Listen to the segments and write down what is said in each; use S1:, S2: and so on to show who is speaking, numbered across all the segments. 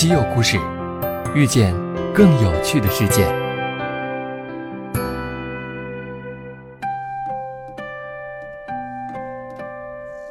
S1: 稀有故事，遇见更有趣的世界。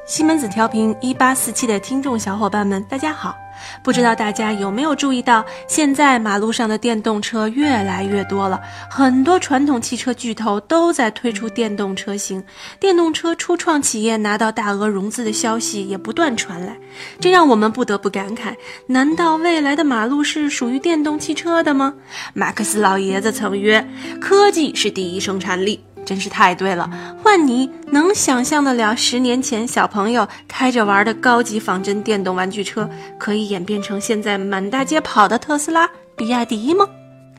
S2: 西门子调频一八四七的听众小伙伴们，大家好！不知道大家有没有注意到，现在马路上的电动车越来越多了，很多传统汽车巨头都在推出电动车型，电动车初创企业拿到大额融资的消息也不断传来，这让我们不得不感慨：难道未来的马路是属于电动汽车的吗？马克思老爷子曾曰：“科技是第一生产力。”真是太对了！换你能想象得了十年前小朋友开着玩的高级仿真电动玩具车，可以演变成现在满大街跑的特斯拉、比亚迪吗？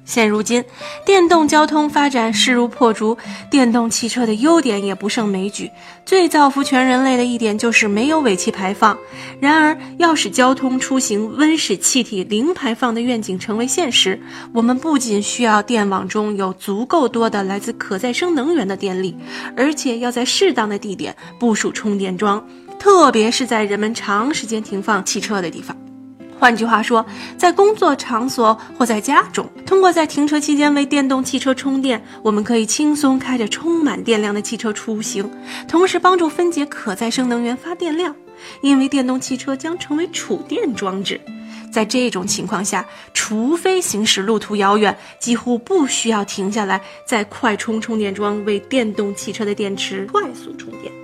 S2: 现如今，电动交通发展势如破竹，电动汽车的优点也不胜枚举。最造福全人类的一点就是没有尾气排放。然而，要使交通出行温室气体零排放的愿景成为现实，我们不仅需要电网中有足够多的来自可再生能源的电力，而且要在适当的地点部署充电桩，特别是在人们长时间停放汽车的地方。换句话说，在工作场所或在家中，通过在停车期间为电动汽车充电，我们可以轻松开着充满电量的汽车出行，同时帮助分解可再生能源发电量。因为电动汽车将成为储电装置，在这种情况下，除非行驶路途遥远，几乎不需要停下来在快充充电桩为电动汽车的电池快速充电。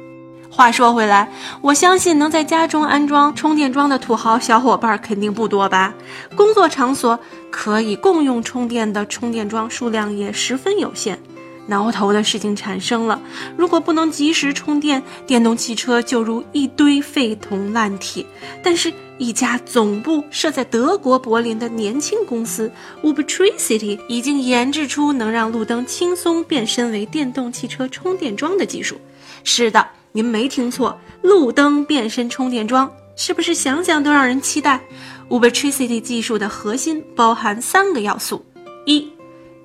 S2: 话说回来，我相信能在家中安装充电桩的土豪小伙伴肯定不多吧？工作场所可以共用充电的充电桩数量也十分有限。挠头的事情产生了：如果不能及时充电，电动汽车就如一堆废铜烂铁。但是，一家总部设在德国柏林的年轻公司 Ubtricity 已经研制出能让路灯轻松变身为电动汽车充电桩的技术。是的。您没听错，路灯变身充电桩，是不是想想都让人期待？Ubertricity 技术的核心包含三个要素：一，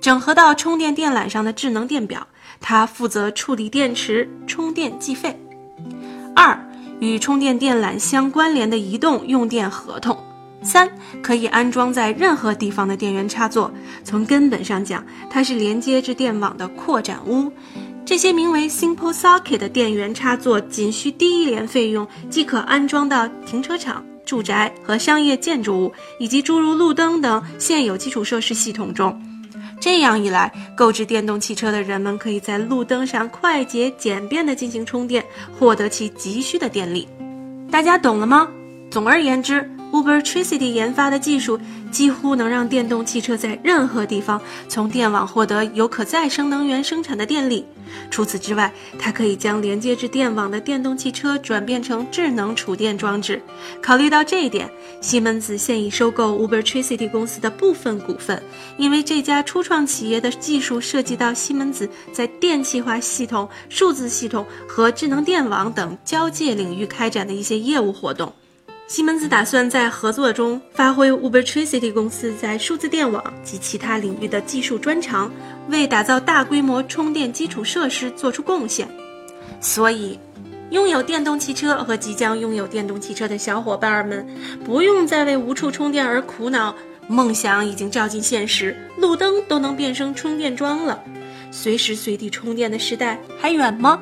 S2: 整合到充电电缆上的智能电表，它负责处理电池充电计费；二，与充电电缆相关联的移动用电合同；三，可以安装在任何地方的电源插座。从根本上讲，它是连接至电网的扩展坞。这些名为 Simple Socket 的电源插座，仅需低一联费用即可安装到停车场、住宅和商业建筑物，以及诸如路灯等现有基础设施系统中。这样一来，购置电动汽车的人们可以在路灯上快捷简便地进行充电，获得其急需的电力。大家懂了吗？总而言之。Ubertricity 研发的技术几乎能让电动汽车在任何地方从电网获得由可再生能源生产的电力。除此之外，它可以将连接至电网的电动汽车转变成智能储电装置。考虑到这一点，西门子现已收购 Ubertricity 公司的部分股份，因为这家初创企业的技术涉及到西门子在电气化系统、数字系统和智能电网等交界领域开展的一些业务活动。西门子打算在合作中发挥 Ubertricity 公司在数字电网及其他领域的技术专长，为打造大规模充电基础设施做出贡献。所以，拥有电动汽车和即将拥有电动汽车的小伙伴们，不用再为无处充电而苦恼。梦想已经照进现实，路灯都能变成充电桩了。随时随地充电的时代还远吗？